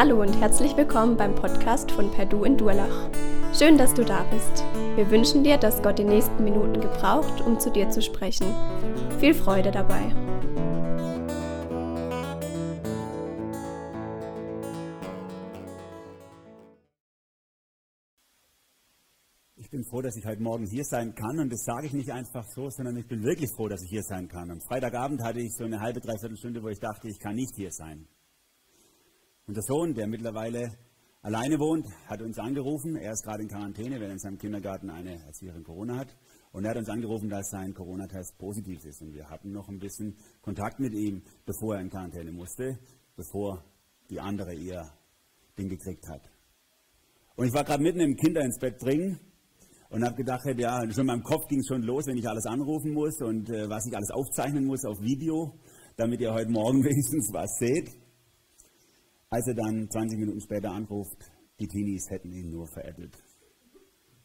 Hallo und herzlich willkommen beim Podcast von Perdu in Durlach. Schön, dass du da bist. Wir wünschen dir, dass Gott die nächsten Minuten gebraucht, um zu dir zu sprechen. Viel Freude dabei. Ich bin froh, dass ich heute Morgen hier sein kann und das sage ich nicht einfach so, sondern ich bin wirklich froh, dass ich hier sein kann. Am Freitagabend hatte ich so eine halbe, dreiviertel Stunde, wo ich dachte, ich kann nicht hier sein. Unser Sohn, der mittlerweile alleine wohnt, hat uns angerufen. Er ist gerade in Quarantäne, weil er in seinem Kindergarten eine Erzieherin Corona hat. Und er hat uns angerufen, dass sein Corona-Test positiv ist. Und wir hatten noch ein bisschen Kontakt mit ihm, bevor er in Quarantäne musste, bevor die andere ihr Ding gekriegt hat. Und ich war gerade mitten im Kinder ins Bett bringen und habe gedacht, ja, schon in meinem Kopf ging es schon los, wenn ich alles anrufen muss und äh, was ich alles aufzeichnen muss auf Video, damit ihr heute Morgen wenigstens was seht. Als er dann 20 Minuten später anruft, die Teenies hätten ihn nur veräppelt.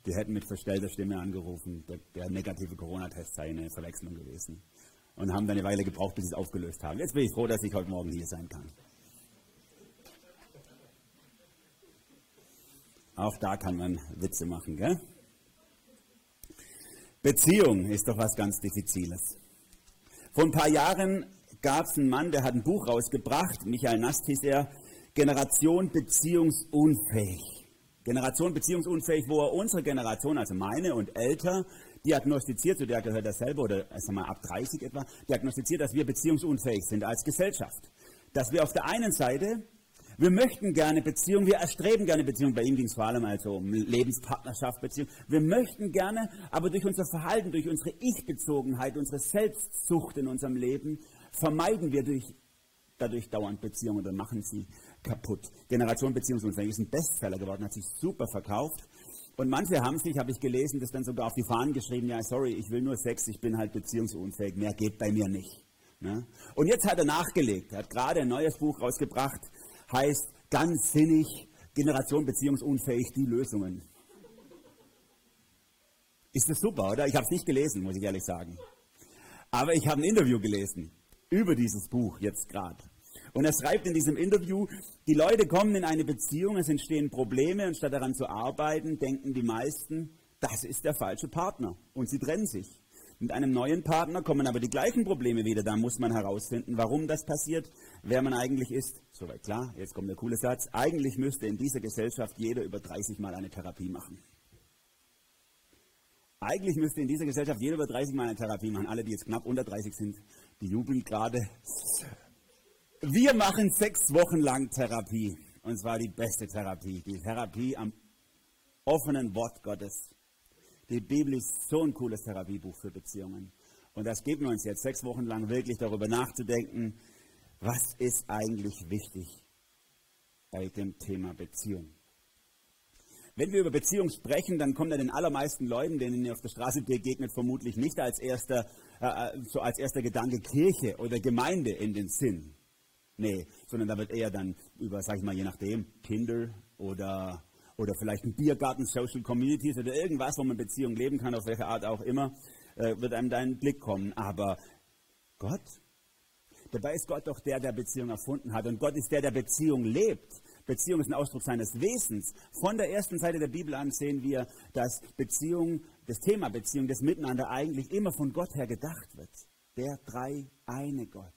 Die hätten mit verstellter Stimme angerufen, der, der negative Corona-Test sei eine Verwechslung gewesen. Und haben dann eine Weile gebraucht, bis sie es aufgelöst haben. Jetzt bin ich froh, dass ich heute Morgen hier sein kann. Auch da kann man Witze machen, gell? Beziehung ist doch was ganz Diffiziles. Vor ein paar Jahren gab es einen Mann, der hat ein Buch rausgebracht, Michael Nast hieß er, Generation beziehungsunfähig. Generation beziehungsunfähig, wo er unsere Generation, also meine und älter, diagnostiziert, zu der gehört er selber, oder sagen wir ab 30 etwa, diagnostiziert, dass wir beziehungsunfähig sind als Gesellschaft. Dass wir auf der einen Seite, wir möchten gerne Beziehung, wir erstreben gerne Beziehung, bei ihm ging es vor allem also um Lebenspartnerschaft, Beziehung. Wir möchten gerne, aber durch unser Verhalten, durch unsere Ich-Bezogenheit, unsere Selbstsucht in unserem Leben, vermeiden wir durch, dadurch dauernd Beziehungen oder machen sie kaputt. Generation Beziehungsunfähig ist ein Bestseller geworden, hat sich super verkauft. Und manche haben sich, habe ich gelesen, das dann sogar auf die Fahnen geschrieben, ja, sorry, ich will nur Sex, ich bin halt beziehungsunfähig, mehr geht bei mir nicht. Ne? Und jetzt hat er nachgelegt, er hat gerade ein neues Buch rausgebracht, heißt ganz sinnig, Generation beziehungsunfähig, die Lösungen. Ist das super, oder? Ich habe es nicht gelesen, muss ich ehrlich sagen. Aber ich habe ein Interview gelesen über dieses Buch jetzt gerade. Und er schreibt in diesem Interview, die Leute kommen in eine Beziehung, es entstehen Probleme und statt daran zu arbeiten, denken die meisten, das ist der falsche Partner und sie trennen sich. Mit einem neuen Partner kommen aber die gleichen Probleme wieder. Da muss man herausfinden, warum das passiert, wer man eigentlich ist. Soweit klar, jetzt kommt der coole Satz. Eigentlich müsste in dieser Gesellschaft jeder über 30 Mal eine Therapie machen. Eigentlich müsste in dieser Gesellschaft jeder über 30 Mal eine Therapie machen. Alle, die jetzt knapp unter 30 sind, die jubeln gerade. Wir machen sechs Wochen lang Therapie. Und zwar die beste Therapie. Die Therapie am offenen Wort Gottes. Die Bibel ist so ein cooles Therapiebuch für Beziehungen. Und das gibt uns jetzt sechs Wochen lang wirklich darüber nachzudenken, was ist eigentlich wichtig bei dem Thema Beziehung. Wenn wir über Beziehung sprechen, dann kommt ja den allermeisten Leuten, denen ihr auf der Straße begegnet, vermutlich nicht als erster, äh, so als erster Gedanke Kirche oder Gemeinde in den Sinn. Nee, sondern da wird eher dann über, sag ich mal, je nachdem, Tinder oder, oder vielleicht ein Biergarten, Social Communities oder irgendwas, wo man Beziehungen leben kann, auf welche Art auch immer, äh, wird einem da ein Blick kommen. Aber Gott, dabei ist Gott doch der, der Beziehung erfunden hat. Und Gott ist der, der Beziehung lebt. Beziehung ist ein Ausdruck seines Wesens. Von der ersten Seite der Bibel an sehen wir, dass Beziehung, das Thema Beziehung, das Miteinander eigentlich immer von Gott her gedacht wird. Der drei eine Gott.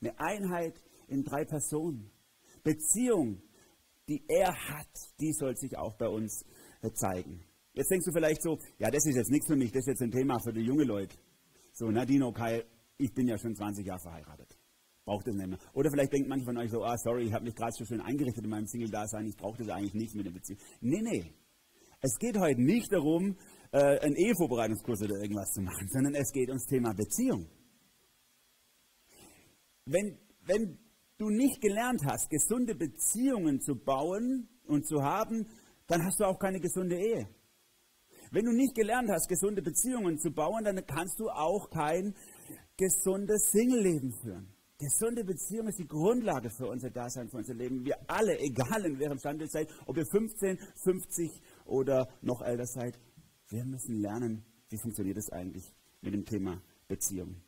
Eine Einheit in drei Personen. Beziehung, die er hat, die soll sich auch bei uns äh, zeigen. Jetzt denkst du vielleicht so, ja, das ist jetzt nichts für mich, das ist jetzt ein Thema für die junge Leute. So, Nadine, Kai, ich bin ja schon 20 Jahre verheiratet. Braucht das nicht mehr. Oder vielleicht denkt manche von euch so, ah, sorry, ich habe mich gerade so schön eingerichtet in meinem Single-Dasein, ich brauche das eigentlich nicht mit der Beziehung. Nee, nee. Es geht heute nicht darum, äh, einen Ehevorbereitungskurs oder irgendwas zu machen, sondern es geht ums Thema Beziehung. Wenn, wenn du nicht gelernt hast, gesunde Beziehungen zu bauen und zu haben, dann hast du auch keine gesunde Ehe. Wenn du nicht gelernt hast, gesunde Beziehungen zu bauen, dann kannst du auch kein gesundes Single-Leben führen. Gesunde Beziehung ist die Grundlage für unser Dasein, für unser Leben. Wir alle, egal in welchem Stand ihr seid, ob ihr 15, 50 oder noch älter seid, wir müssen lernen, wie funktioniert es eigentlich mit dem Thema Beziehung.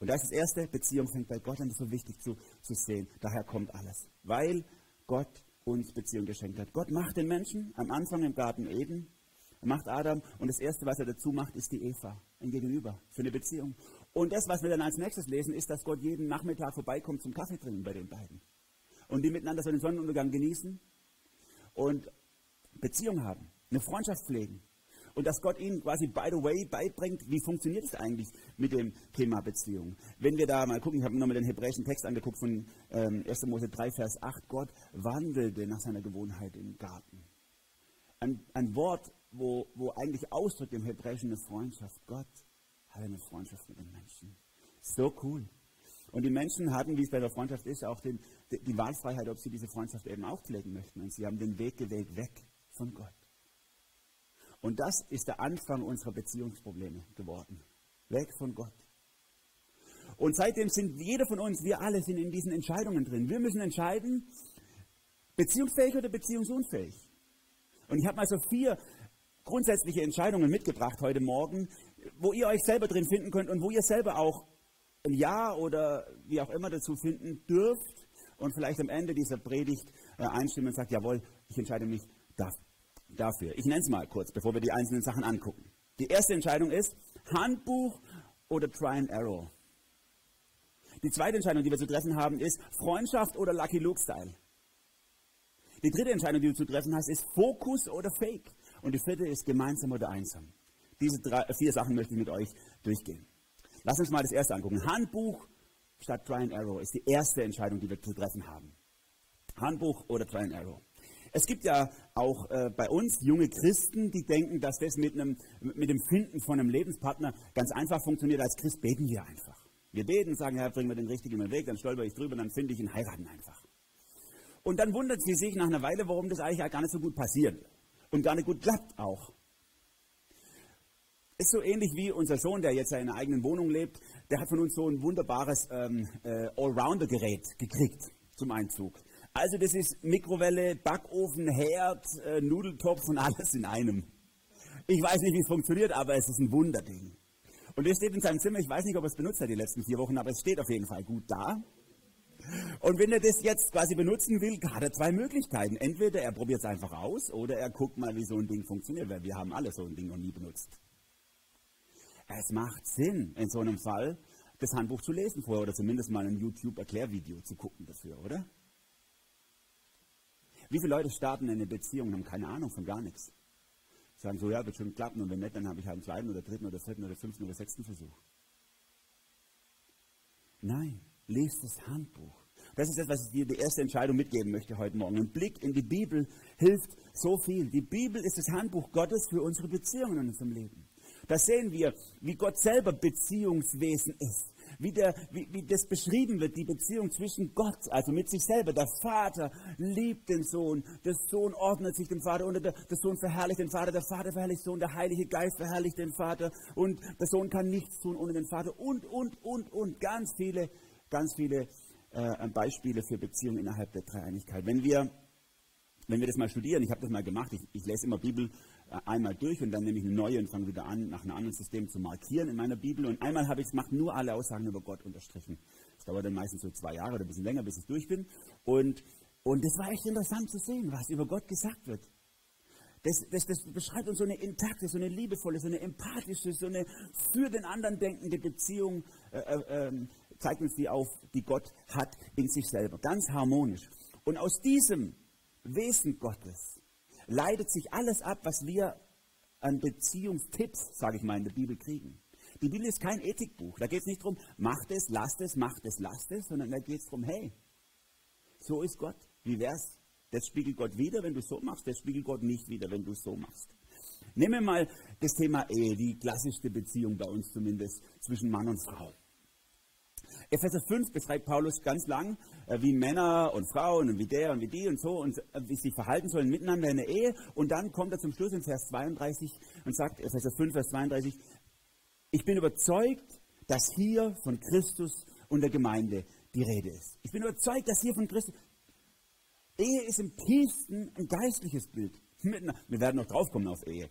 Und da ist das erste, Beziehung fängt bei Gott an, das ist so wichtig zu, zu sehen. Daher kommt alles. Weil Gott uns Beziehung geschenkt hat. Gott macht den Menschen am Anfang im Garten Eden, er macht Adam und das Erste, was er dazu macht, ist die Eva, ein Gegenüber für eine Beziehung. Und das, was wir dann als nächstes lesen, ist, dass Gott jeden Nachmittag vorbeikommt zum Kaffee trinken bei den beiden. Und die miteinander so den Sonnenuntergang genießen und Beziehung haben, eine Freundschaft pflegen. Und dass Gott ihnen quasi by the way beibringt, wie funktioniert es eigentlich mit dem Thema Beziehung. Wenn wir da mal gucken, ich habe nochmal den hebräischen Text angeguckt von ähm, 1. Mose 3, Vers 8, Gott wandelte nach seiner Gewohnheit im Garten. Ein, ein Wort, wo, wo eigentlich ausdrückt im Hebräischen eine Freundschaft. Gott hat eine Freundschaft mit den Menschen. So cool. Und die Menschen hatten, wie es bei der Freundschaft ist, auch den, die Wahlfreiheit, ob sie diese Freundschaft eben auch pflegen möchten. Und sie haben den Weg gewählt weg von Gott. Und das ist der Anfang unserer Beziehungsprobleme geworden. Weg von Gott. Und seitdem sind jeder von uns, wir alle sind in diesen Entscheidungen drin. Wir müssen entscheiden, beziehungsfähig oder beziehungsunfähig. Und ich habe mal so vier grundsätzliche Entscheidungen mitgebracht heute Morgen, wo ihr euch selber drin finden könnt und wo ihr selber auch ein Ja oder wie auch immer dazu finden dürft und vielleicht am Ende dieser Predigt äh, einstimmen und sagt, jawohl, ich entscheide mich dafür. Ich nenne es mal kurz, bevor wir die einzelnen Sachen angucken. Die erste Entscheidung ist Handbuch oder Try and Arrow. Die zweite Entscheidung, die wir zu treffen haben, ist Freundschaft oder Lucky Luke Style. Die dritte Entscheidung, die du zu treffen hast, ist Fokus oder Fake. Und die vierte ist gemeinsam oder einsam. Diese drei, vier Sachen möchte ich mit euch durchgehen. Lass uns mal das erste angucken. Handbuch statt Try and Arrow ist die erste Entscheidung, die wir zu treffen haben. Handbuch oder Try and Arrow. Es gibt ja auch äh, bei uns junge Christen, die denken, dass das mit, einem, mit dem Finden von einem Lebenspartner ganz einfach funktioniert. Als Christ beten wir einfach. Wir beten, sagen, Herr, bring mir den richtigen Weg, dann stolper ich drüber, dann finde ich ihn, heiraten einfach. Und dann wundert sie sich nach einer Weile, warum das eigentlich gar nicht so gut passiert. Und gar nicht gut klappt auch. Ist so ähnlich wie unser Sohn, der jetzt in einer eigenen Wohnung lebt. Der hat von uns so ein wunderbares ähm, äh, Allrounder-Gerät gekriegt zum Einzug. Also das ist Mikrowelle, Backofen, Herd, äh, Nudeltopf und alles in einem. Ich weiß nicht, wie es funktioniert, aber es ist ein Wunderding. Und es steht in seinem Zimmer, ich weiß nicht, ob er es benutzt hat die letzten vier Wochen, aber es steht auf jeden Fall gut da. Und wenn er das jetzt quasi benutzen will, hat er zwei Möglichkeiten. Entweder er probiert es einfach aus oder er guckt mal, wie so ein Ding funktioniert, weil wir haben alle so ein Ding noch nie benutzt. Es macht Sinn, in so einem Fall das Handbuch zu lesen vorher oder zumindest mal ein YouTube-Erklärvideo zu gucken dafür, oder? Wie viele Leute starten in eine Beziehung und haben keine Ahnung von gar nichts? Sagen so, ja, wird schon klappen und wenn nicht, dann habe ich halt einen zweiten oder dritten oder vierten oder fünften oder sechsten Versuch. Nein, lest das Handbuch. Das ist das, was ich dir die erste Entscheidung mitgeben möchte heute Morgen. Ein Blick in die Bibel hilft so viel. Die Bibel ist das Handbuch Gottes für unsere Beziehungen in unserem Leben. Da sehen wir, wie Gott selber Beziehungswesen ist wie, der, wie, wie das beschrieben wird, die Beziehung zwischen Gott, also mit sich selber. Der Vater liebt den Sohn, der Sohn ordnet sich dem Vater und der, der Sohn verherrlicht den Vater, der Vater verherrlicht den Sohn, der Heilige Geist verherrlicht den Vater und der Sohn kann nichts tun ohne den Vater und, und, und, und. Ganz viele, ganz viele äh, Beispiele für Beziehungen innerhalb der Dreieinigkeit. Wenn wir wenn wir das mal studieren, ich habe das mal gemacht, ich, ich lese immer Bibel einmal durch und dann nehme ich eine neue und fange wieder an, nach einem anderen System zu markieren in meiner Bibel. Und einmal habe ich es gemacht, nur alle Aussagen über Gott unterstrichen. Das dauert dann meistens so zwei Jahre oder ein bisschen länger, bis ich durch bin. Und, und das war echt interessant zu sehen, was über Gott gesagt wird. Das, das, das beschreibt uns so eine intakte, so eine liebevolle, so eine empathische, so eine für den anderen denkende Beziehung, äh, äh, ähm, zeigt uns die auf, die Gott hat in sich selber. Ganz harmonisch. Und aus diesem Wesen Gottes leitet sich alles ab, was wir an Beziehungstipps, sage ich mal, in der Bibel kriegen. Die Bibel ist kein Ethikbuch. Da geht es nicht darum, macht es, lasst es, macht es, lasst es, sondern da geht es darum, hey, so ist Gott. Wie wär's? Das spiegelt Gott wieder, wenn du so machst, das spiegelt Gott nicht wieder, wenn du so machst. Nehmen wir mal das Thema Ehe, die klassischste Beziehung bei uns zumindest zwischen Mann und Frau. Epheser 5 beschreibt Paulus ganz lang, äh, wie Männer und Frauen und wie der und wie die und so und äh, wie sie verhalten sollen miteinander in der Ehe. Und dann kommt er zum Schluss in Vers 32 und sagt, Epheser 5, Vers 32, ich bin überzeugt, dass hier von Christus und der Gemeinde die Rede ist. Ich bin überzeugt, dass hier von Christus. Ehe ist im tiefsten ein geistliches Bild. Wir werden noch draufkommen auf Ehe.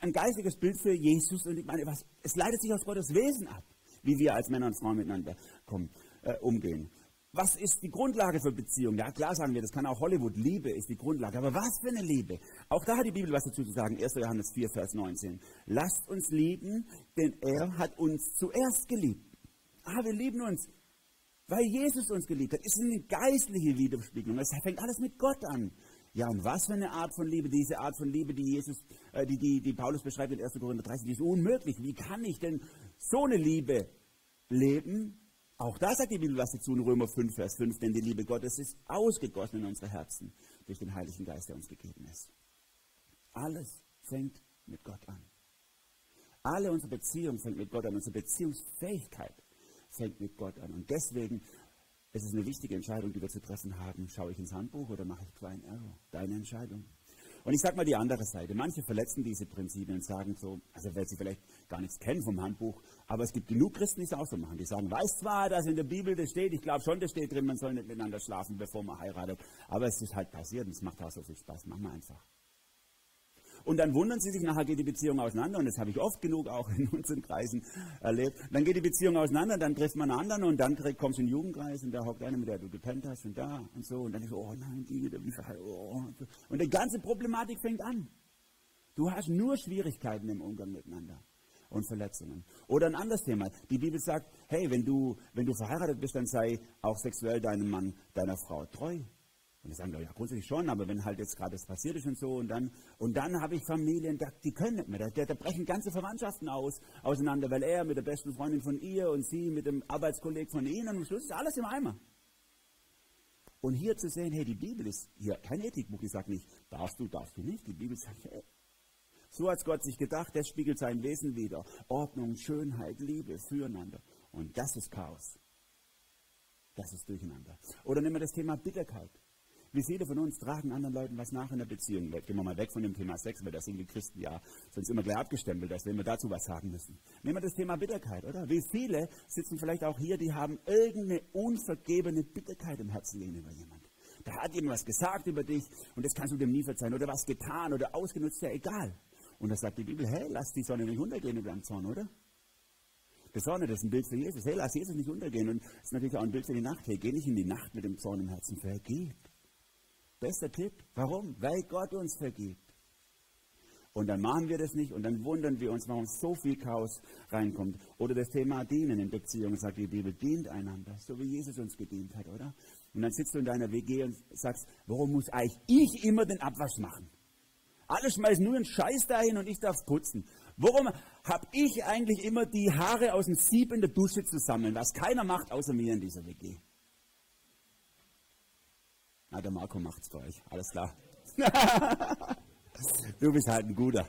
ein geistliches Bild für Jesus und ich meine, was, es leitet sich aus Gottes Wesen ab wie wir als Männer und Frauen miteinander kommen, äh, umgehen. was ist die Grundlage für Beziehungen? Ja, klar sagen wir, das kann auch Hollywood. Liebe ist die Grundlage. Aber was für eine Liebe? Auch da hat die Bibel was dazu zu sagen. 1. Johannes 4, Vers 19. Lasst uns lieben, denn er hat uns zuerst geliebt. Ah, wir lieben uns, weil Jesus uns geliebt hat. Ist eine geistliche Widerspiegelung. Es fängt alles mit Gott an. Ja, und was für eine Art von Liebe, diese Art von Liebe, die Jesus, äh, die, die, die Paulus beschreibt in 1. Korinther 30, die ist unmöglich. Wie kann ich denn so eine Liebe leben? Auch da sagt die Bibel was dazu in Römer 5, Vers 5, denn die Liebe Gottes ist ausgegossen in unsere Herzen durch den Heiligen Geist, der uns gegeben ist. Alles fängt mit Gott an. Alle unsere Beziehungen fängt mit Gott an. Unsere Beziehungsfähigkeit fängt mit Gott an. Und deswegen ist es eine wichtige Entscheidung, die wir zu treffen haben. Schaue ich ins Handbuch oder mache ich Klein Error? Deine Entscheidung. Und ich sage mal die andere Seite. Manche verletzen diese Prinzipien und sagen so, also weil sie vielleicht gar nichts kennen vom Handbuch, aber es gibt genug Christen, die es auch so machen. Die sagen, weiß zwar, dass in der Bibel das steht, ich glaube schon, das steht drin, man soll nicht miteinander schlafen, bevor man heiratet, aber es ist halt passiert und es macht auch so viel Spaß. Machen wir einfach. Und dann wundern sie sich, nachher geht die Beziehung auseinander. Und das habe ich oft genug auch in unseren Kreisen erlebt. Dann geht die Beziehung auseinander, dann trifft man einen anderen und dann kommst du in den Jugendkreis und da hockt einer, mit der du gepennt hast und da und so. Und dann ist oh nein, die wieder, wie oh. Und die ganze Problematik fängt an. Du hast nur Schwierigkeiten im Umgang miteinander und Verletzungen. Oder ein anderes Thema. Die Bibel sagt, hey, wenn du, wenn du verheiratet bist, dann sei auch sexuell deinem Mann, deiner Frau treu. Und die sagen, ja, grundsätzlich schon, aber wenn halt jetzt gerade das passiert ist und so, und dann, und dann habe ich Familien, die können nicht mehr. Da, da brechen ganze Verwandtschaften aus, auseinander, weil er mit der besten Freundin von ihr und sie mit dem Arbeitskollegen von ihnen, und am Schluss ist alles im Eimer. Und hier zu sehen, hey, die Bibel ist hier kein Ethikbuch, die sagt nicht, darfst du, darfst du nicht. Die Bibel sagt, hey, so hat Gott sich gedacht, das spiegelt sein Wesen wieder. Ordnung, Schönheit, Liebe, Füreinander. Und das ist Chaos. Das ist Durcheinander. Oder nehmen wir das Thema Bitterkeit. Wie viele von uns tragen anderen Leuten was nach in der Beziehung? Gehen wir mal weg von dem Thema Sex, weil das sind die Christen ja sonst immer gleich abgestempelt, wenn wir dazu was sagen müssen. Nehmen wir das Thema Bitterkeit, oder? Wie viele sitzen vielleicht auch hier, die haben irgendeine unvergebene Bitterkeit im Herzen gegenüber jemand. Da hat jemand was gesagt über dich und das kannst du dem nie verzeihen oder was getan oder ausgenutzt, ja egal. Und da sagt die Bibel, hey, lass die Sonne nicht untergehen über deinem Zorn, oder? Die Sonne, das ist ein Bild für Jesus. Hey, lass Jesus nicht untergehen. Und das ist natürlich auch ein Bild für die Nacht. Hey, geh nicht in die Nacht mit dem Zorn im Herzen. Vergib. Bester Tipp. Warum? Weil Gott uns vergibt. Und dann machen wir das nicht und dann wundern wir uns, warum so viel Chaos reinkommt. Oder das Thema Dienen in Beziehungen, sagt die Bibel, dient einander, so wie Jesus uns gedient hat, oder? Und dann sitzt du in deiner WG und sagst, warum muss eigentlich ich immer den Abwasch machen? Alle schmeißen nur einen Scheiß dahin und ich darf putzen. Warum habe ich eigentlich immer die Haare aus dem Sieb in der Dusche zu sammeln, was keiner macht außer mir in dieser WG? Na, der Marco macht's für euch. Alles klar. du bist halt ein guter.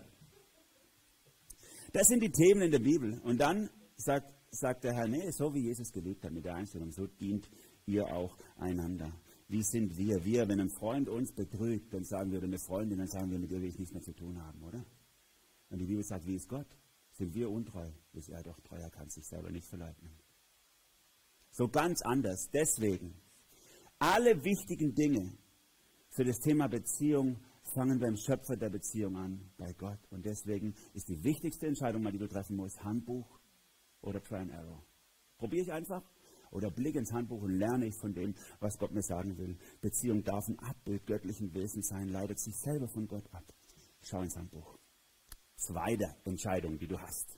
Das sind die Themen in der Bibel. Und dann sagt, sagt der Herr, nee, so wie Jesus geliebt hat mit der Einstellung, so dient ihr auch einander. Wie sind wir? Wir, wenn ein Freund uns betrügt, dann sagen wir, oder eine Freundin, dann sagen wir, mit ihr will ich nichts mehr zu tun haben, oder? Und die Bibel sagt, wie ist Gott? Sind wir untreu? Ist er doch treu, er kann sich selber nicht verleugnen. So ganz anders. Deswegen alle wichtigen Dinge für das Thema Beziehung fangen beim Schöpfer der Beziehung an, bei Gott. Und deswegen ist die wichtigste Entscheidung, die du treffen musst, Handbuch oder Try and Error. Probiere ich einfach oder blicke ins Handbuch und lerne ich von dem, was Gott mir sagen will. Beziehung darf ein Abbild göttlichen Wesens sein, leitet sich selber von Gott ab. Schau ins Handbuch. Zweite Entscheidung, die du hast.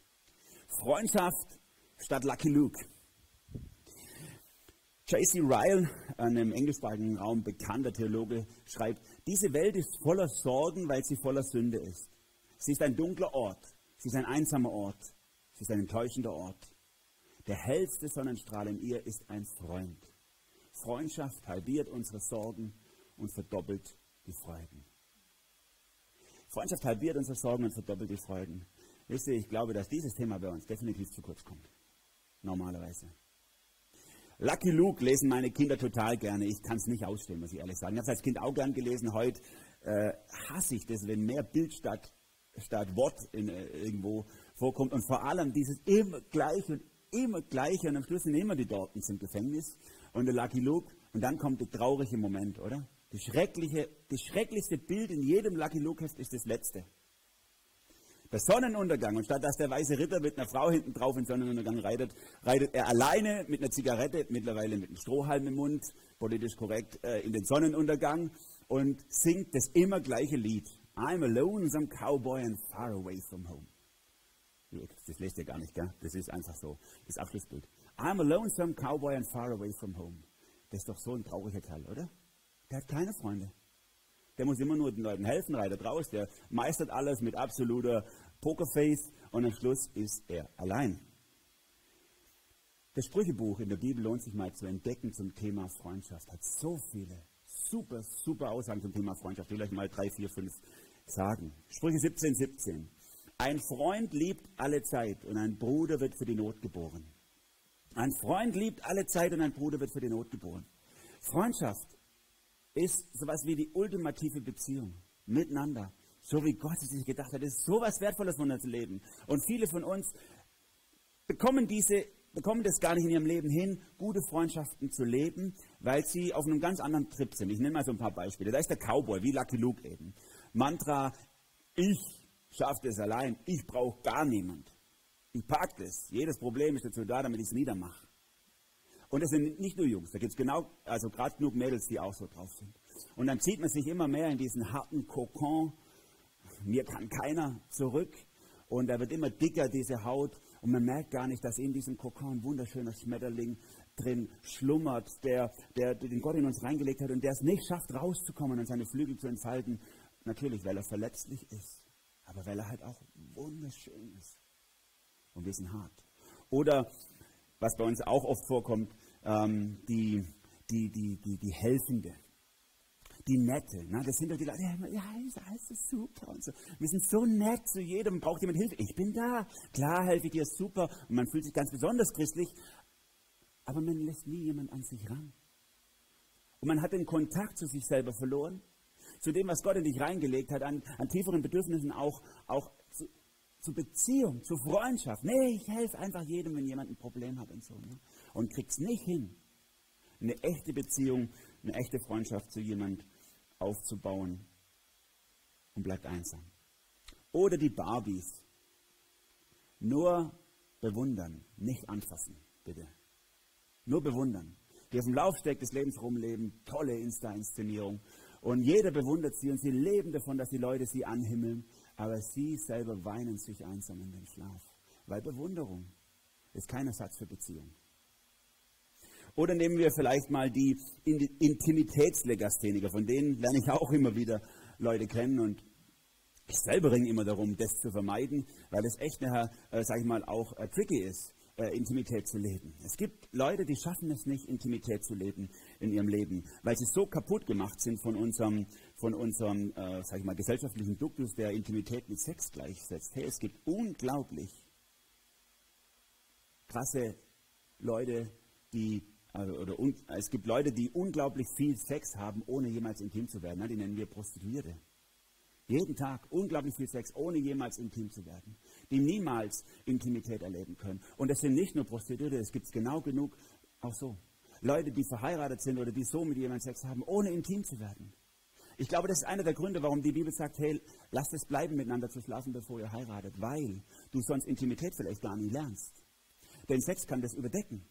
Freundschaft statt Lucky Luke. J.C. Ryle, einem englischsprachigen Raum bekannter Theologe, schreibt, diese Welt ist voller Sorgen, weil sie voller Sünde ist. Sie ist ein dunkler Ort, sie ist ein einsamer Ort, sie ist ein enttäuschender Ort. Der hellste Sonnenstrahl in ihr ist ein Freund. Freundschaft halbiert unsere Sorgen und verdoppelt die Freuden. Freundschaft halbiert unsere Sorgen und verdoppelt die Freuden. Wisst ihr, ich glaube, dass dieses Thema bei uns definitiv zu kurz kommt. Normalerweise. Lucky Luke lesen meine Kinder total gerne. Ich kann es nicht ausstehen, muss ich ehrlich sagen. Ich habe es als Kind auch gern gelesen. Heute äh, hasse ich das, wenn mehr Bild statt, statt Wort in, äh, irgendwo vorkommt. Und vor allem dieses immer gleich und immer gleich. Und am Schluss sind immer die Dortens im Gefängnis. Und der Lucky Luke. Und dann kommt der traurige Moment, oder? Das, schreckliche, das schrecklichste Bild in jedem Lucky Luke-Heft ist das letzte. Der Sonnenuntergang. Und statt dass der weiße Ritter mit einer Frau hinten drauf in Sonnenuntergang reitet, reitet er alleine mit einer Zigarette, mittlerweile mit einem Strohhalm im Mund, politisch korrekt, äh, in den Sonnenuntergang und singt das immer gleiche Lied. I'm a lonesome cowboy and far away from home. Das lest ihr gar nicht, gell? Das ist einfach so. Das Abschlussbild. I'm a lonesome cowboy and far away from home. Das ist doch so ein trauriger Kerl, oder? Der hat keine Freunde. Der muss immer nur den Leuten helfen, reitet raus, der meistert alles mit absoluter Pokerface und am Schluss ist er allein. Das Sprüchebuch in der Bibel lohnt sich mal zu entdecken zum Thema Freundschaft. Hat so viele super, super Aussagen zum Thema Freundschaft. Ich will euch mal drei, vier, fünf sagen. Sprüche 17, 17. Ein Freund liebt alle Zeit und ein Bruder wird für die Not geboren. Ein Freund liebt alle Zeit und ein Bruder wird für die Not geboren. Freundschaft ist sowas wie die ultimative Beziehung miteinander. So wie Gott es sich gedacht hat. Es ist so was Wertvolles von uns Leben. Und viele von uns bekommen diese bekommen das gar nicht in ihrem Leben hin, gute Freundschaften zu leben, weil sie auf einem ganz anderen Trip sind. Ich nenne mal so ein paar Beispiele. Da ist der Cowboy, wie Lucky Luke eben. Mantra, ich schaffe es allein, ich brauche gar niemand. Ich pack das. Jedes Problem ist dazu da, damit ich es niedermache. Und das sind nicht nur Jungs, da gibt es genau, also gerade genug Mädels, die auch so drauf sind. Und dann zieht man sich immer mehr in diesen harten Kokon. Mir kann keiner zurück. Und da wird immer dicker, diese Haut. Und man merkt gar nicht, dass in diesem Kokon ein wunderschöner Schmetterling drin schlummert, der, der, den Gott in uns reingelegt hat und der es nicht schafft, rauszukommen und seine Flügel zu entfalten. Natürlich, weil er verletzlich ist, aber weil er halt auch wunderschön ist. Und wir sind hart. Oder, was bei uns auch oft vorkommt, ähm, die, die, die, die, die Helfende die Nette. Ne? Das sind doch die Leute, ja, ist alles so super und so. Wir sind so nett zu jedem, braucht jemand Hilfe. Ich bin da. Klar helfe ich dir, super. Und man fühlt sich ganz besonders christlich. Aber man lässt nie jemand an sich ran. Und man hat den Kontakt zu sich selber verloren. Zu dem, was Gott in dich reingelegt hat, an, an tieferen Bedürfnissen auch, auch zu, Beziehung, zu Freundschaft. Nee, ich helfe einfach jedem, wenn jemand ein Problem hat und so. Ne? Und krieg's nicht hin, eine echte Beziehung, eine echte Freundschaft zu jemandem aufzubauen und bleibt einsam. Oder die Barbies. Nur bewundern, nicht anfassen, bitte. Nur bewundern. Die auf dem Laufsteg des Lebens rumleben, tolle Insta-Inszenierung. Und jeder bewundert sie und sie leben davon, dass die Leute sie anhimmeln, aber sie selber weinen sich einsam in den Schlaf. Weil Bewunderung ist kein Ersatz für Beziehung. Oder nehmen wir vielleicht mal die Intimitätslegastheniker, von denen lerne ich auch immer wieder Leute kennen und ich selber ringe immer darum, das zu vermeiden, weil es echt nachher, äh, sage ich mal, auch äh, tricky ist, äh, Intimität zu leben. Es gibt Leute, die schaffen es nicht, Intimität zu leben in ihrem Leben, weil sie so kaputt gemacht sind von unserem, von unserem äh, sag ich mal, gesellschaftlichen Duktus, der Intimität mit Sex gleichsetzt. Hey, es gibt unglaublich krasse Leute, die also, oder un, es gibt Leute, die unglaublich viel Sex haben, ohne jemals intim zu werden. Die nennen wir Prostituierte. Jeden Tag unglaublich viel Sex, ohne jemals intim zu werden. Die niemals Intimität erleben können. Und es sind nicht nur Prostituierte, es gibt genau genug auch so. Leute, die verheiratet sind oder die so mit jemandem Sex haben, ohne intim zu werden. Ich glaube, das ist einer der Gründe, warum die Bibel sagt, hey, lasst es bleiben, miteinander zu schlafen, bevor ihr heiratet, weil du sonst Intimität vielleicht gar nie lernst. Denn Sex kann das überdecken.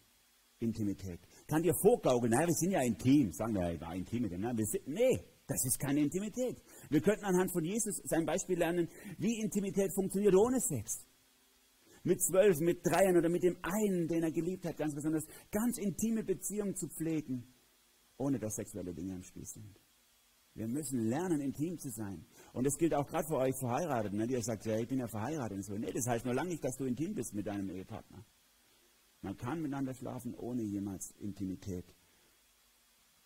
Intimität. Kann dir vorgaukeln, naja, wir sind ja intim, sagen wir ja, intim mit dem. Ne? Sind, nee, das ist keine Intimität. Wir könnten anhand von Jesus sein Beispiel lernen, wie Intimität funktioniert ohne Sex. Mit zwölf, mit dreien oder mit dem einen, den er geliebt hat, ganz besonders, ganz intime Beziehungen zu pflegen, ohne dass sexuelle Dinge im Spiel sind. Wir müssen lernen, intim zu sein. Und das gilt auch gerade für euch Verheirateten, ne, die ihr sagt, ja, ich bin ja verheiratet. Und so. Nee, das heißt nur lange nicht, dass du intim bist mit deinem Ehepartner. Man kann miteinander schlafen, ohne jemals Intimität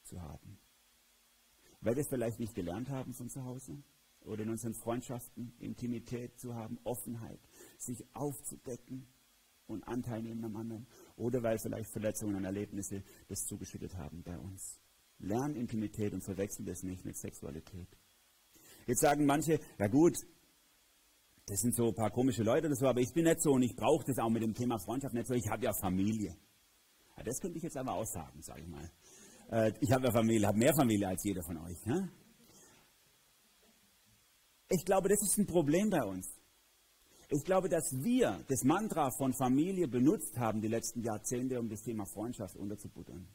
zu haben. Weil wir es vielleicht nicht gelernt haben von zu Hause oder in unseren Freundschaften Intimität zu haben, Offenheit, sich aufzudecken und Anteil nehmen am anderen. Oder weil vielleicht Verletzungen und Erlebnisse das zugeschüttet haben bei uns. Lern Intimität und verwechsel das nicht mit Sexualität. Jetzt sagen manche, ja gut, das sind so ein paar komische Leute oder so, aber ich bin nicht so und ich brauche das auch mit dem Thema Freundschaft nicht so. Ich habe ja Familie. Ja, das könnte ich jetzt aber auch sagen, sage ich mal. Äh, ich habe ja Familie, habe mehr Familie als jeder von euch. Ja? Ich glaube, das ist ein Problem bei uns. Ich glaube, dass wir das Mantra von Familie benutzt haben die letzten Jahrzehnte, um das Thema Freundschaft unterzubuttern.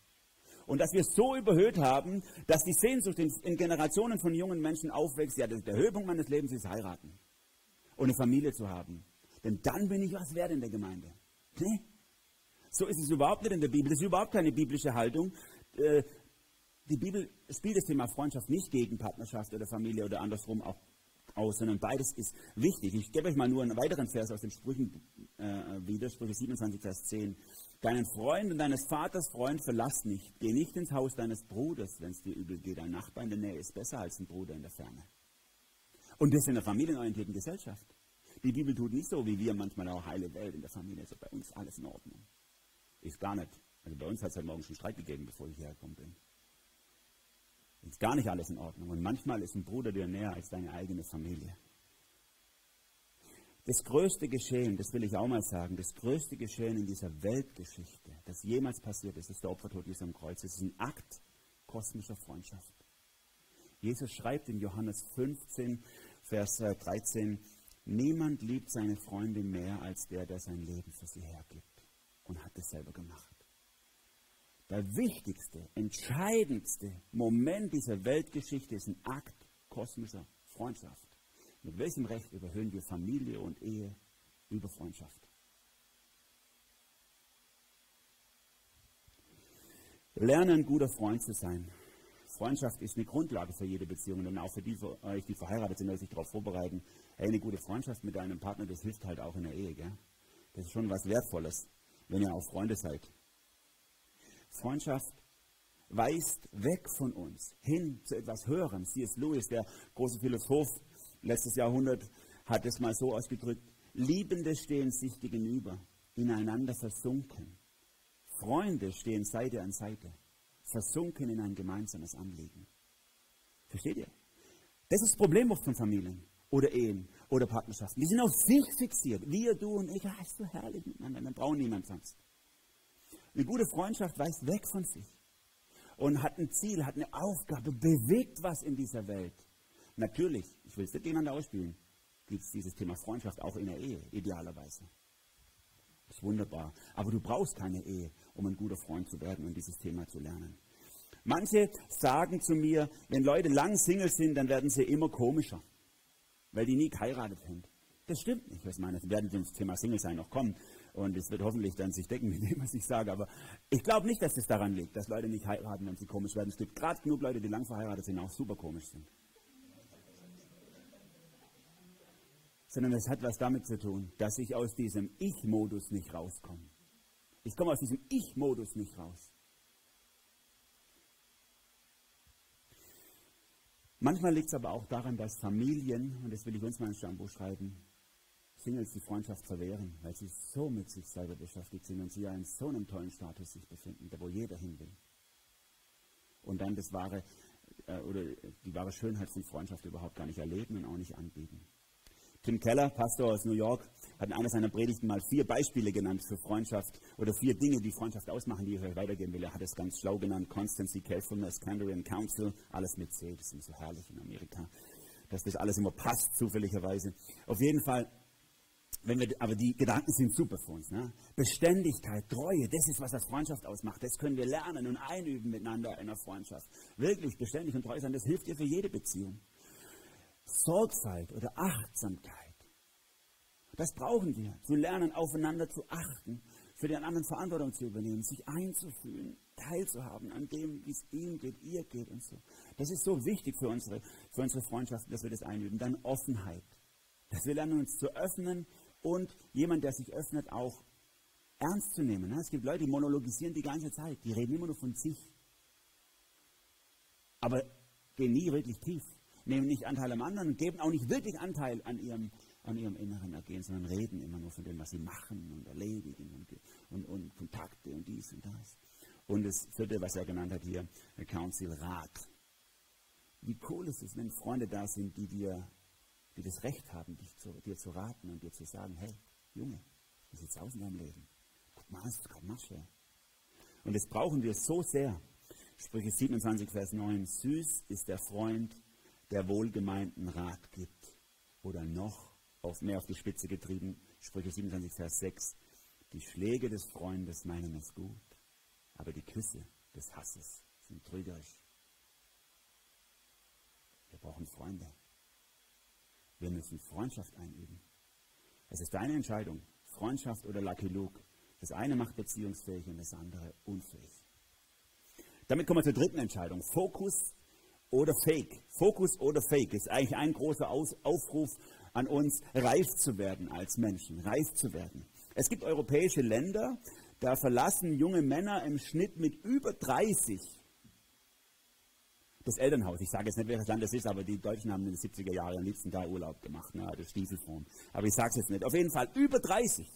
Und dass wir es so überhöht haben, dass die Sehnsucht in, in Generationen von jungen Menschen aufwächst, ja, der Höhepunkt meines Lebens ist heiraten und eine Familie zu haben. Denn dann bin ich was wert in der Gemeinde. Nee. So ist es überhaupt nicht in der Bibel. Das ist überhaupt keine biblische Haltung. Äh, die Bibel spielt das Thema Freundschaft nicht gegen Partnerschaft oder Familie oder andersrum auch aus, sondern beides ist wichtig. Ich gebe euch mal nur einen weiteren Vers aus den Sprüchen äh, wieder, Sprüche 27, Vers 10. Deinen Freund und deines Vaters Freund verlass nicht. Geh nicht ins Haus deines Bruders, wenn es dir übel geht. Ein Nachbar in der Nähe ist besser als ein Bruder in der Ferne. Und das in einer familienorientierten Gesellschaft. Die Bibel tut nicht so, wie wir manchmal auch heile Welt in der Familie. So bei uns alles in Ordnung. Ist gar nicht. Also bei uns hat es heute Morgen schon Streit gegeben, bevor ich hierher gekommen bin. Ist gar nicht alles in Ordnung. Und manchmal ist ein Bruder dir näher als deine eigene Familie. Das größte Geschehen, das will ich auch mal sagen, das größte Geschehen in dieser Weltgeschichte, das jemals passiert ist, ist der Opfertod Jesu am Kreuz. Es ist ein Akt kosmischer Freundschaft. Jesus schreibt in Johannes 15, Vers 13, äh, Niemand liebt seine Freunde mehr als der, der sein Leben für sie hergibt. Und hat es selber gemacht. Der wichtigste, entscheidendste Moment dieser Weltgeschichte ist ein Akt kosmischer Freundschaft. Mit welchem Recht überhöhen wir Familie und Ehe über Freundschaft? Lernen, ein guter Freund zu sein. Freundschaft ist eine Grundlage für jede Beziehung und auch für die für euch, die verheiratet sind, die sich darauf vorbereiten. Hey, eine gute Freundschaft mit deinem Partner, das hilft halt auch in der Ehe. Gell? Das ist schon was Wertvolles, wenn ihr auch Freunde seid. Freundschaft weist weg von uns hin zu etwas Höherem. C.S. Lewis, der große Philosoph letztes Jahrhundert, hat es mal so ausgedrückt, Liebende stehen sich gegenüber, ineinander versunken. Freunde stehen Seite an Seite, versunken in ein gemeinsames Anliegen. Versteht ihr? Das ist das Problem oft von Familien oder Ehen oder Partnerschaften. Die sind auf sich fixiert. Wir, du und ich, ah, ist so herrlich miteinander. Dann brauchen niemand sonst. Eine gute Freundschaft weist weg von sich und hat ein Ziel, hat eine Aufgabe, bewegt was in dieser Welt. Natürlich, ich will es nicht gegeneinander ausspielen, gibt es dieses Thema Freundschaft auch in der Ehe, idealerweise. Das ist wunderbar. Aber du brauchst keine Ehe, um ein guter Freund zu werden und dieses Thema zu lernen. Manche sagen zu mir, wenn Leute lang Single sind, dann werden sie immer komischer, weil die nie geheiratet sind. Das stimmt nicht. Ich meine, wir werden zum Thema Single sein noch kommen und es wird hoffentlich dann sich decken mit dem, was ich sage. Aber ich glaube nicht, dass es daran liegt, dass Leute nicht heiraten, wenn sie komisch werden. Es gibt gerade genug Leute, die lang verheiratet sind, auch super komisch sind. sondern es hat was damit zu tun, dass ich aus diesem Ich-Modus nicht rauskomme. Ich komme aus diesem Ich-Modus nicht raus. Manchmal liegt es aber auch daran, dass Familien, und das will ich uns mal ins Stammbuch schreiben, Singles die Freundschaft verwehren, weil sie so mit sich selber beschäftigt sind und sie ja in so einem tollen Status sich befinden, da wo jeder hin will. Und dann das wahre, äh, oder die wahre Schönheit von Freundschaft überhaupt gar nicht erleben und auch nicht anbieten. Tim Keller, Pastor aus New York, hat in einer seiner Predigten mal vier Beispiele genannt für Freundschaft oder vier Dinge, die Freundschaft ausmachen, die ich euch weitergeben will. Er hat es ganz schlau genannt: Constancy, Carefulness, Candor and Counsel. Alles mit C. Das ist so herrlich in Amerika, dass das alles immer passt, zufälligerweise. Auf jeden Fall, wenn wir, aber die Gedanken sind super für uns. Ne? Beständigkeit, Treue, das ist, was das Freundschaft ausmacht. Das können wir lernen und einüben miteinander in einer Freundschaft. Wirklich beständig und treu sein, das hilft dir für jede Beziehung. Sorgfalt oder Achtsamkeit. Das brauchen wir, zu lernen, aufeinander zu achten, für den anderen Verantwortung zu übernehmen, sich einzufühlen, teilzuhaben an dem, wie es ihm geht, ihr geht und so. Das ist so wichtig für unsere, für unsere Freundschaften, dass wir das einüben. Dann Offenheit, dass wir lernen, uns zu öffnen und jemand, der sich öffnet, auch ernst zu nehmen. Es gibt Leute, die monologisieren die ganze Zeit, die reden immer nur von sich, aber gehen nie wirklich tief nehmen nicht Anteil am anderen geben auch nicht wirklich Anteil an ihrem, an ihrem inneren Ergehen, sondern reden immer nur von dem, was sie machen und erledigen und, und, und Kontakte und dies und das. Und das vierte, was er genannt hat hier, Council Rat. Wie cool ist es, wenn Freunde da sind, die dir, die das Recht haben, dich zu, dir zu raten und dir zu sagen, hey, Junge, wie sieht's aus in deinem Leben? Guck mal, was du gerade machst. Und das brauchen wir so sehr. Sprüche 27, Vers 9. Süß ist der Freund, der wohlgemeinten Rat gibt oder noch auf, mehr auf die Spitze getrieben. Sprüche 27, Vers 6. Die Schläge des Freundes meinen es gut, aber die Küsse des Hasses sind trügerisch. Wir brauchen Freunde. Wir müssen Freundschaft einüben. Es ist deine Entscheidung, Freundschaft oder Lucky Luke. Das eine macht beziehungsfähig und das andere unfähig. Damit kommen wir zur dritten Entscheidung. Fokus oder Fake. Fokus oder Fake ist eigentlich ein großer Aufruf an uns, reif zu werden als Menschen, reif zu werden. Es gibt europäische Länder, da verlassen junge Männer im Schnitt mit über 30 das Elternhaus. Ich sage jetzt nicht, welches Land das ist, aber die Deutschen haben in den 70er Jahren am liebsten da Urlaub gemacht, ne, also Stiefelform. Aber ich sage es jetzt nicht. Auf jeden Fall über 30.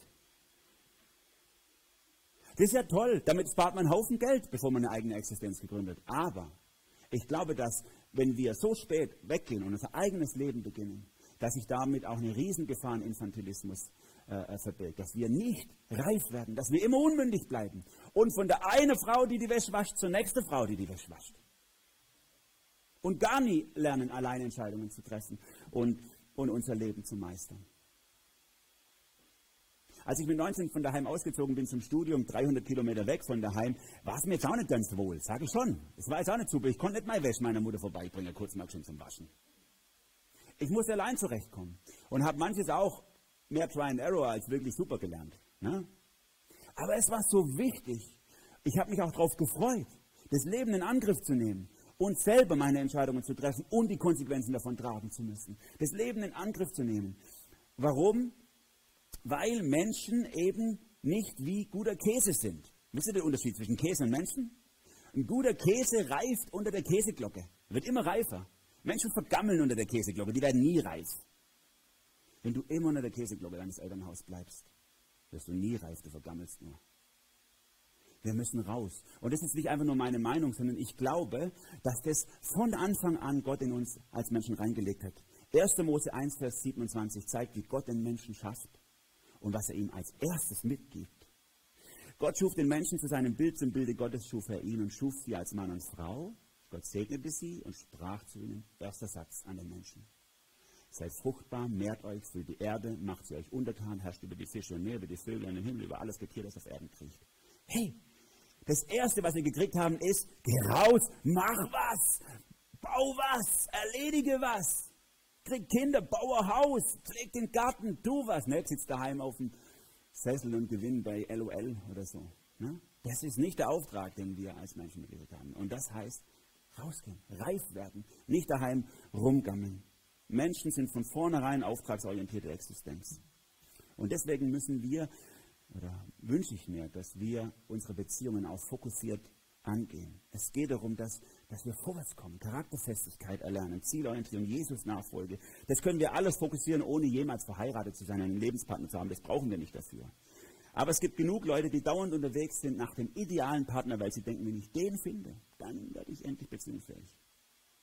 Das ist ja toll. Damit spart man einen Haufen Geld, bevor man eine eigene Existenz gegründet. Aber ich glaube, dass wenn wir so spät weggehen und unser eigenes Leben beginnen, dass sich damit auch eine Riesengefahr an Infantilismus äh, äh, verbirgt. Dass wir nicht reif werden, dass wir immer unmündig bleiben. Und von der einen Frau, die die Wäsche wascht, zur nächsten Frau, die die Wäsche wascht. Und gar nie lernen, alleine Entscheidungen zu treffen und, und unser Leben zu meistern. Als ich mit 19 von daheim ausgezogen bin zum Studium, 300 Kilometer weg von daheim, war es mir jetzt auch nicht ganz wohl, sage ich schon. Es war jetzt auch nicht super. Ich konnte nicht meine Wäsche meiner Mutter vorbeibringen, kurz mal schon zum Waschen. Ich musste allein zurechtkommen und habe manches auch mehr Try and Error als wirklich super gelernt. Ne? Aber es war so wichtig. Ich habe mich auch darauf gefreut, das Leben in Angriff zu nehmen und selber meine Entscheidungen zu treffen und die Konsequenzen davon tragen zu müssen. Das Leben in Angriff zu nehmen. Warum? Weil Menschen eben nicht wie guter Käse sind. Wisst ihr den Unterschied zwischen Käse und Menschen? Ein guter Käse reift unter der Käseglocke. Wird immer reifer. Menschen vergammeln unter der Käseglocke, die werden nie reif. Wenn du immer unter der Käseglocke deines Elternhauses bleibst, wirst du nie reif, du vergammelst nur. Wir müssen raus. Und das ist nicht einfach nur meine Meinung, sondern ich glaube, dass das von Anfang an Gott in uns als Menschen reingelegt hat. 1. Mose 1, Vers 27 zeigt, wie Gott den Menschen schafft und was er ihm als erstes mitgibt. Gott schuf den Menschen zu seinem Bild, zum Bilde Gottes schuf er ihn und schuf sie als Mann und Frau. Gott segnete sie und sprach zu ihnen, erster Satz an den Menschen. Seid fruchtbar, mehrt euch, füllt die Erde, macht sie euch untertan, herrscht über die Fische und Meer, über die Vögel und den Himmel, über alles Getier, das auf Erden kriecht. Hey, das Erste, was wir gekriegt haben, ist, geh raus, mach was, bau was, erledige was. Krieg Kinder, baue Haus, pfleg den Garten, tu was. Nicht sitzt daheim auf dem Sessel und gewinn bei LOL oder so. Ne? Das ist nicht der Auftrag, den wir als Menschen gekriegt haben. Und das heißt, rausgehen, reif werden, nicht daheim rumgammeln. Menschen sind von vornherein auftragsorientierte Existenz. Und deswegen müssen wir oder wünsche ich mir, dass wir unsere Beziehungen auch fokussiert angehen. Es geht darum, dass, dass wir vorwärts kommen, Charakterfestigkeit erlernen, Zielorientierung, Jesus Nachfolge. Das können wir alles fokussieren, ohne jemals verheiratet zu sein, einen Lebenspartner zu haben. Das brauchen wir nicht dafür. Aber es gibt genug Leute, die dauernd unterwegs sind nach dem idealen Partner, weil sie denken, wenn ich den finde, dann werde ich endlich beziehungsfähig.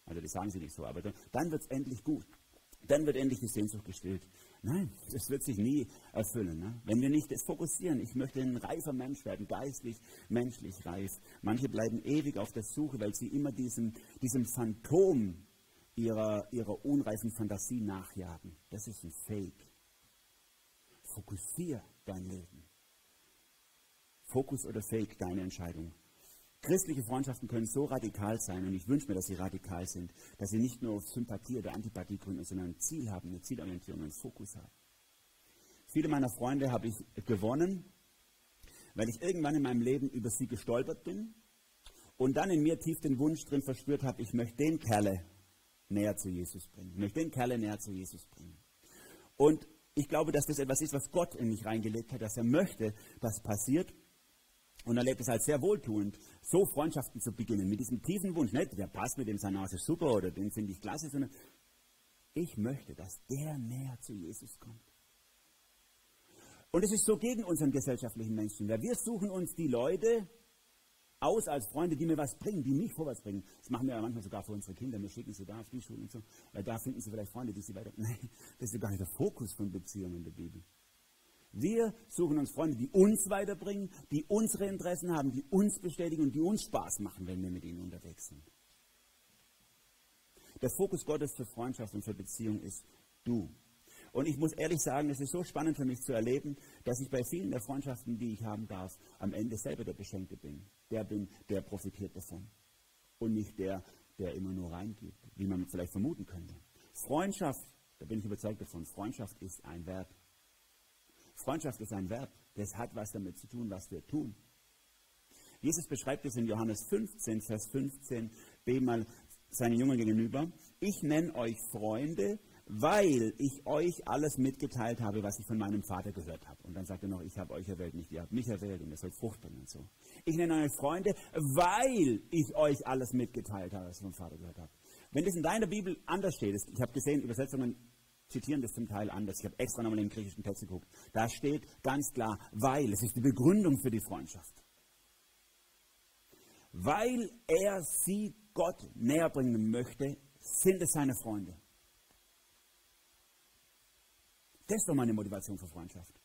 Also das sagen sie nicht so, aber dann, dann wird es endlich gut. Dann wird endlich die Sehnsucht gestillt. Nein, das wird sich nie erfüllen. Ne? Wenn wir nicht das fokussieren, ich möchte ein reifer Mensch werden, geistlich, menschlich reif. Manche bleiben ewig auf der Suche, weil sie immer diesem, diesem Phantom ihrer, ihrer unreifen Fantasie nachjagen. Das ist ein Fake. Fokussier dein Leben. Fokus oder Fake, deine Entscheidung. Christliche Freundschaften können so radikal sein und ich wünsche mir, dass sie radikal sind, dass sie nicht nur auf Sympathie oder Antipathie gründen, sondern ein Ziel haben, eine Zielorientierung, einen Fokus haben. Viele meiner Freunde habe ich gewonnen, weil ich irgendwann in meinem Leben über sie gestolpert bin und dann in mir tief den Wunsch drin verspürt habe, ich möchte den Kerle näher zu Jesus bringen. Ich möchte den Kerle näher zu Jesus bringen. Und ich glaube, dass das etwas ist, was Gott in mich reingelegt hat, dass er möchte, dass passiert. Und er lebt es halt sehr wohltuend, so Freundschaften zu beginnen, mit diesem tiefen Wunsch, nicht, der passt mit dem seine Nase super oder den finde ich klasse, sondern ich möchte, dass der näher zu Jesus kommt. Und es ist so gegen unseren gesellschaftlichen Menschen. Weil wir suchen uns die Leute aus als Freunde, die mir was bringen, die mich vorwärts bringen. Das machen wir ja manchmal sogar für unsere Kinder. Wir schicken sie da auf die Schule und so, weil da finden sie vielleicht Freunde, die sie weiter. Nein, das ist gar nicht der Fokus von Beziehungen in der Bibel. Wir suchen uns Freunde, die uns weiterbringen, die unsere Interessen haben, die uns bestätigen und die uns Spaß machen, wenn wir mit ihnen unterwegs sind. Der Fokus Gottes für Freundschaft und für Beziehung ist du. Und ich muss ehrlich sagen, es ist so spannend für mich zu erleben, dass ich bei vielen der Freundschaften, die ich haben darf, am Ende selber der Beschenkte bin. Der bin, der profitiert davon. Und nicht der, der immer nur reingibt, wie man vielleicht vermuten könnte. Freundschaft, da bin ich überzeugt davon, Freundschaft ist ein Verb. Freundschaft ist ein Verb. Das hat was damit zu tun, was wir tun. Jesus beschreibt es in Johannes 15, Vers 15, B mal seinen Jüngern gegenüber. Ich nenne euch Freunde, weil ich euch alles mitgeteilt habe, was ich von meinem Vater gehört habe. Und dann sagt er noch, ich habe euch erwählt, nicht ihr habt mich erwählt und ihr sollt Frucht bringen und so. Ich nenne euch Freunde, weil ich euch alles mitgeteilt habe, was ich vom Vater gehört habe. Wenn das in deiner Bibel anders steht, ich habe gesehen, Übersetzungen zitieren das zum Teil anders. Ich habe extra nochmal in den griechischen Text geguckt. Da steht ganz klar, weil. Es ist die Begründung für die Freundschaft. Weil er sie Gott näher bringen möchte, sind es seine Freunde. Das ist doch meine Motivation für Freundschaft.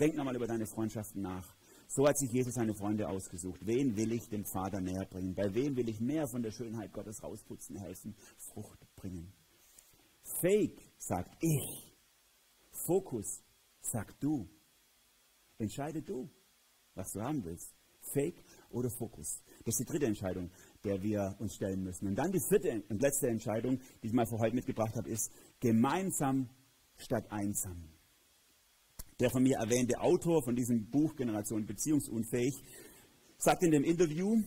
Denk nochmal über deine Freundschaften nach. So hat sich Jesus seine Freunde ausgesucht. Wen will ich dem Vater näher bringen? Bei wem will ich mehr von der Schönheit Gottes rausputzen, helfen, Frucht bringen? Fake sagt ich. Fokus sagt du. Entscheide du, was du haben willst. Fake oder Fokus. Das ist die dritte Entscheidung, der wir uns stellen müssen. Und dann die vierte und letzte Entscheidung, die ich mal für heute mitgebracht habe, ist gemeinsam statt einsam. Der von mir erwähnte Autor von diesem Buch Generation Beziehungsunfähig sagt in dem Interview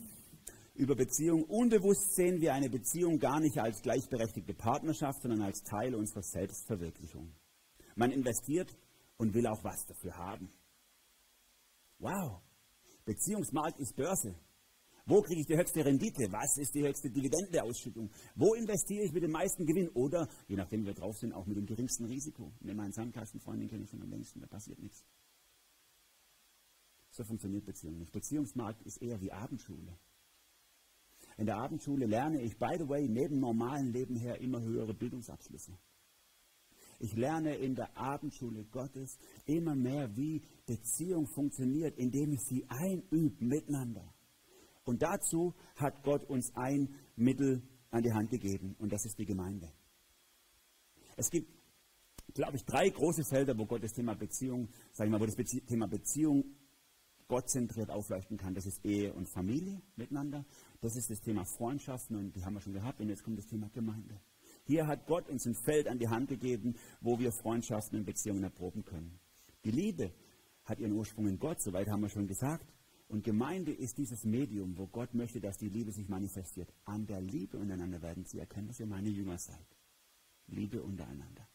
über Beziehung, unbewusst sehen wir eine Beziehung gar nicht als gleichberechtigte Partnerschaft, sondern als Teil unserer Selbstverwirklichung. Man investiert und will auch was dafür haben. Wow, Beziehungsmarkt ist Börse. Wo kriege ich die höchste Rendite? Was ist die höchste Dividendeausschüttung? Wo investiere ich mit dem meisten Gewinn? Oder, je nachdem wie wir drauf sind, auch mit dem geringsten Risiko. Nimm meinen Sandkastenfreund, den kenne ich schon am längsten, da passiert nichts. So funktioniert Beziehung nicht. Beziehungsmarkt ist eher wie Abendschule. In der Abendschule lerne ich, by the way, neben normalen Leben her immer höhere Bildungsabschlüsse. Ich lerne in der Abendschule Gottes immer mehr, wie Beziehung funktioniert, indem ich sie einübe miteinander. Und dazu hat Gott uns ein Mittel an die Hand gegeben und das ist die Gemeinde. Es gibt, glaube ich, drei große Felder, wo Gott das Thema Beziehung, sage ich mal, wo das Bezie Thema Beziehung gottzentriert aufleuchten kann. Das ist Ehe und Familie miteinander. Das ist das Thema Freundschaften und die haben wir schon gehabt. Und jetzt kommt das Thema Gemeinde. Hier hat Gott uns ein Feld an die Hand gegeben, wo wir Freundschaften und Beziehungen erproben können. Die Liebe hat ihren Ursprung in Gott, soweit haben wir schon gesagt. Und Gemeinde ist dieses Medium, wo Gott möchte, dass die Liebe sich manifestiert. An der Liebe untereinander werden sie erkennen, dass ihr meine Jünger seid. Liebe untereinander.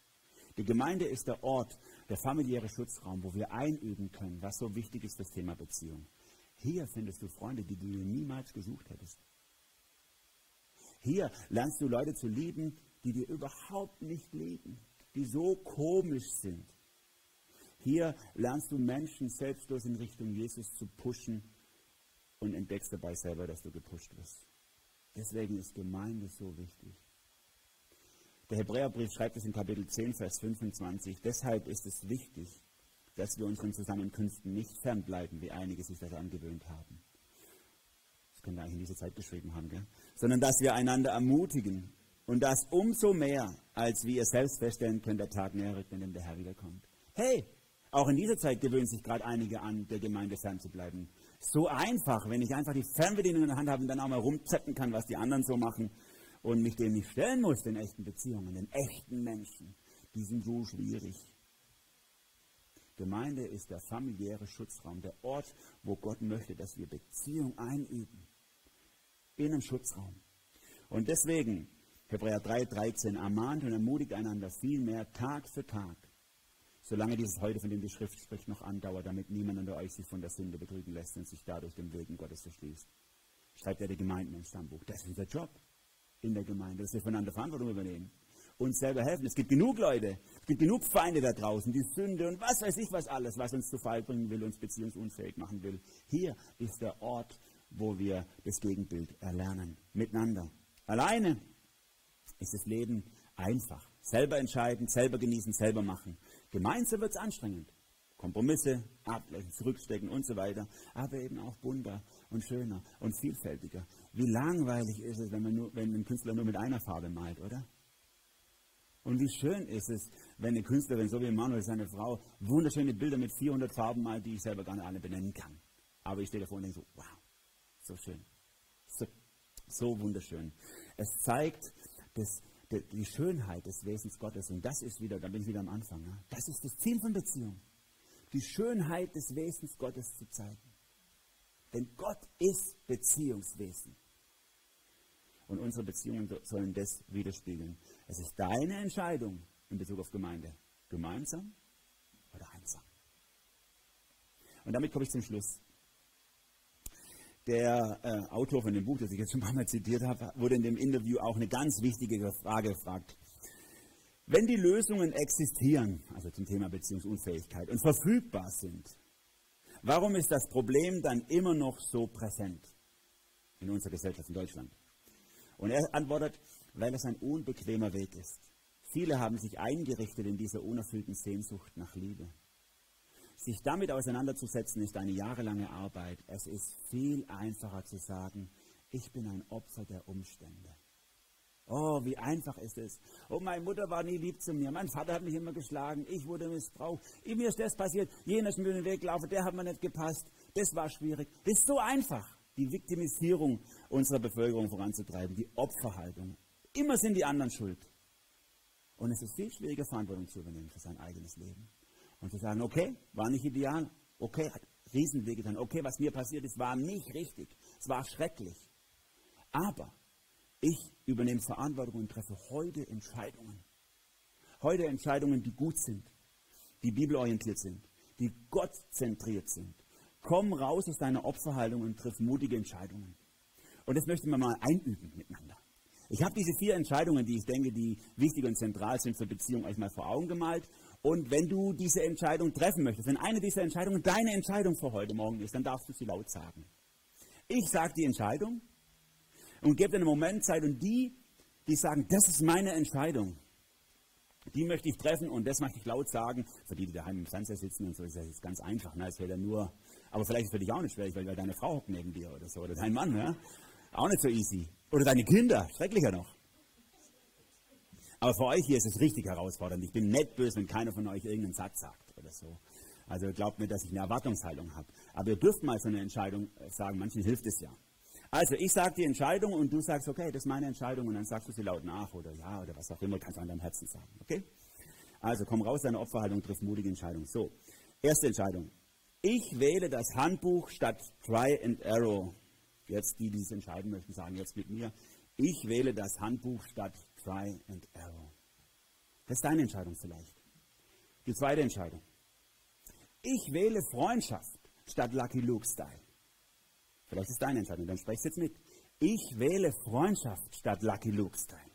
Die Gemeinde ist der Ort, der familiäre Schutzraum, wo wir einüben können, was so wichtig ist das Thema Beziehung. Hier findest du Freunde, die du niemals gesucht hättest. Hier lernst du Leute zu lieben, die dir überhaupt nicht lieben, die so komisch sind, hier lernst du Menschen selbstlos in Richtung Jesus zu pushen und entdeckst dabei selber, dass du gepusht wirst. Deswegen ist Gemeinde so wichtig. Der Hebräerbrief schreibt es in Kapitel 10, Vers 25. Deshalb ist es wichtig, dass wir unseren Zusammenkünften nicht fernbleiben, wie einige sich das angewöhnt haben. Das können wir eigentlich in dieser Zeit geschrieben haben, gell? Sondern dass wir einander ermutigen. Und das umso mehr, als wie ihr selbst feststellen könnt, der Tag näher rückt, in der Herr wiederkommt. Hey, auch in dieser Zeit gewöhnen sich gerade einige an, der Gemeinde fernzubleiben. So einfach, wenn ich einfach die Fernbedienung in der Hand habe und dann auch mal rumzeppen kann, was die anderen so machen und mich dem nicht stellen muss, den echten Beziehungen, den echten Menschen. Die sind so schwierig. Gemeinde ist der familiäre Schutzraum, der Ort, wo Gott möchte, dass wir Beziehung einüben. In einem Schutzraum. Und deswegen, Hebräer 3, 13, ermahnt und ermutigt einander vielmehr Tag für Tag solange dieses heute, von dem die Schrift spricht, noch andauert, damit niemand unter euch sich von der Sünde betrügen lässt und sich dadurch dem Willen Gottes verschließt. Schreibt er die Gemeinden im Stammbuch. Das ist unser Job in der Gemeinde, dass wir voneinander Verantwortung übernehmen. Uns selber helfen. Es gibt genug Leute, es gibt genug Feinde da draußen, die Sünde und was weiß ich was alles, was uns zu Fall bringen will, uns beziehungsunfähig machen will. Hier ist der Ort, wo wir das Gegenbild erlernen. Miteinander. Alleine ist das Leben einfach. Selber entscheiden, selber genießen, selber machen. Gemeinsam wird es anstrengend. Kompromisse, ablegen, zurückstecken und so weiter. Aber eben auch bunter und schöner und vielfältiger. Wie langweilig ist es, wenn, man nur, wenn ein Künstler nur mit einer Farbe malt, oder? Und wie schön ist es, wenn eine Künstlerin, so wie Manuel, seine Frau, wunderschöne Bilder mit 400 Farben malt, die ich selber gar nicht alle benennen kann. Aber ich stehe davor und denke so, wow, so schön. So, so wunderschön. Es zeigt das, die Schönheit des Wesens Gottes. Und das ist wieder, da bin ich wieder am Anfang. Ne? Das ist das Ziel von Beziehung. Die Schönheit des Wesens Gottes zu zeigen. Denn Gott ist Beziehungswesen. Und unsere Beziehungen sollen das widerspiegeln. Es ist deine Entscheidung in Bezug auf Gemeinde. Gemeinsam oder einsam. Und damit komme ich zum Schluss. Der äh, Autor von dem Buch, das ich jetzt schon ein paar Mal zitiert habe, wurde in dem Interview auch eine ganz wichtige Frage gefragt. Wenn die Lösungen existieren, also zum Thema Beziehungsunfähigkeit, und verfügbar sind, warum ist das Problem dann immer noch so präsent in unserer Gesellschaft in Deutschland? Und er antwortet, weil es ein unbequemer Weg ist. Viele haben sich eingerichtet in dieser unerfüllten Sehnsucht nach Liebe. Sich damit auseinanderzusetzen, ist eine jahrelange Arbeit. Es ist viel einfacher zu sagen, ich bin ein Opfer der Umstände. Oh, wie einfach ist es. Oh, meine Mutter war nie lieb zu mir. Mein Vater hat mich immer geschlagen. Ich wurde missbraucht. Mir ist das passiert. Jener ist mir den Weg gelaufen. Der hat mir nicht gepasst. Das war schwierig. Das ist so einfach, die Viktimisierung unserer Bevölkerung voranzutreiben. Die Opferhaltung. Immer sind die anderen schuld. Und es ist viel schwieriger, Verantwortung zu übernehmen für sein eigenes Leben. Und zu sagen, okay, war nicht ideal. Okay, hat Riesenwege getan. Okay, was mir passiert ist, war nicht richtig. Es war schrecklich. Aber ich übernehme Verantwortung und treffe heute Entscheidungen. Heute Entscheidungen, die gut sind, die bibelorientiert sind, die gottzentriert sind. Komm raus aus deiner Opferhaltung und triff mutige Entscheidungen. Und das möchten wir mal einüben miteinander. Ich habe diese vier Entscheidungen, die ich denke, die wichtig und zentral sind für Beziehungen, euch mal vor Augen gemalt. Und wenn du diese Entscheidung treffen möchtest, wenn eine dieser Entscheidungen deine Entscheidung für heute Morgen ist, dann darfst du sie laut sagen. Ich sage die Entscheidung und gebe dir einen Moment Zeit und die, die sagen, das ist meine Entscheidung, die möchte ich treffen und das möchte ich laut sagen. Für die, die daheim im Fernseher sitzen und so, ist das ganz einfach. Ne? Das wäre nur, aber vielleicht ist es für dich auch nicht schwer, weil, deine Frau hockt neben dir oder so, oder dein Mann. Ne? Auch nicht so easy. Oder deine Kinder, schrecklicher noch. Aber für euch hier ist es richtig herausfordernd. Ich bin nicht böse, wenn keiner von euch irgendeinen Satz sagt oder so. Also glaubt mir, dass ich eine Erwartungshaltung habe. Aber ihr dürft mal so eine Entscheidung sagen, manchen hilft es ja. Also ich sage die Entscheidung und du sagst, okay, das ist meine Entscheidung und dann sagst du sie laut nach oder ja oder was auch immer, kannst du an deinem Herzen sagen. Okay? Also komm raus, deine Opferhaltung, triff mutige Entscheidungen. So, erste Entscheidung. Ich wähle das Handbuch statt Try and Arrow. Jetzt die, die es entscheiden möchten, sagen jetzt mit mir. Ich wähle das Handbuch statt Try and Arrow. Das ist deine Entscheidung vielleicht. Die zweite Entscheidung. Ich wähle Freundschaft statt Lucky Luke Style. Vielleicht ist deine Entscheidung, dann sprechst du jetzt mit. Ich wähle Freundschaft statt Lucky Luke Style.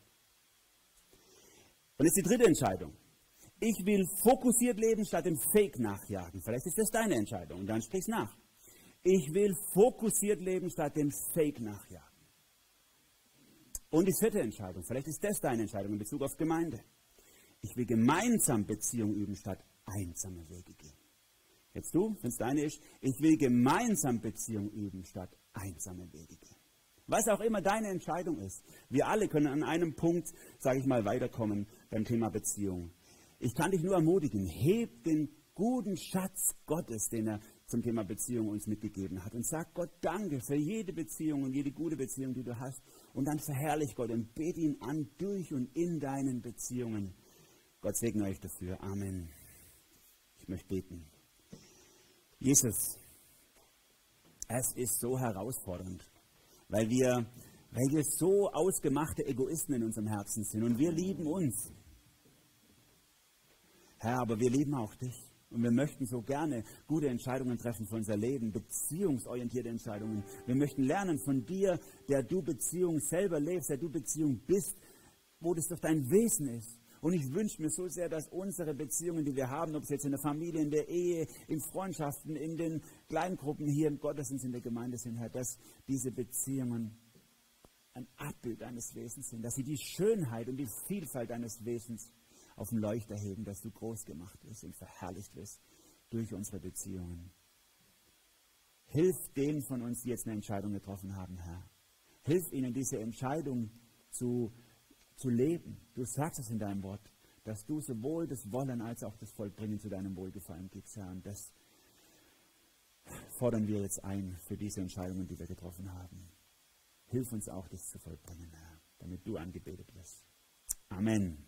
Und jetzt die dritte Entscheidung. Ich will fokussiert leben statt dem Fake nachjagen. Vielleicht ist das deine Entscheidung dann sprichst nach. Ich will fokussiert leben statt dem Fake nachjagen. Und die vierte Entscheidung, vielleicht ist das deine Entscheidung in Bezug auf Gemeinde. Ich will gemeinsam Beziehung üben statt einsame Wege gehen. Jetzt du, wenn es deine ist, ich will gemeinsam Beziehung üben, statt einsame Wege gehen. Was auch immer deine Entscheidung ist, wir alle können an einem Punkt, sage ich mal, weiterkommen beim Thema Beziehung. Ich kann dich nur ermutigen, heb den guten Schatz Gottes, den er zum Thema Beziehung uns mitgegeben hat und sag Gott Danke für jede Beziehung und jede gute Beziehung, die du hast. Und dann verherrlich Gott und bete ihn an durch und in deinen Beziehungen. Gott segne euch dafür. Amen. Ich möchte beten. Jesus, es ist so herausfordernd, weil wir, weil wir so ausgemachte Egoisten in unserem Herzen sind und wir lieben uns. Herr, aber wir lieben auch dich. Und wir möchten so gerne gute Entscheidungen treffen für unser Leben, beziehungsorientierte Entscheidungen. Wir möchten lernen von dir, der du Beziehung selber lebst, der du Beziehung bist, wo das doch dein Wesen ist. Und ich wünsche mir so sehr, dass unsere Beziehungen, die wir haben, ob es jetzt in der Familie, in der Ehe, in Freundschaften, in den Kleingruppen hier im Gottesdienst, in der Gemeinde sind, Herr, dass diese Beziehungen ein Abbild deines Wesens sind, dass sie die Schönheit und die Vielfalt deines Wesens auf den Leuchter heben, dass du groß gemacht wirst und verherrlicht wirst durch unsere Beziehungen. Hilf denen von uns, die jetzt eine Entscheidung getroffen haben, Herr. Hilf ihnen, diese Entscheidung zu zu leben. Du sagst es in deinem Wort. dass du sowohl das Wollen als auch das Vollbringen zu deinem Wohlgefallen gibst, Herr. Und das fordern wir jetzt ein für diese Entscheidungen, die wir getroffen haben. Hilf uns auch, das zu vollbringen, Herr, damit du angebetet wirst. Amen.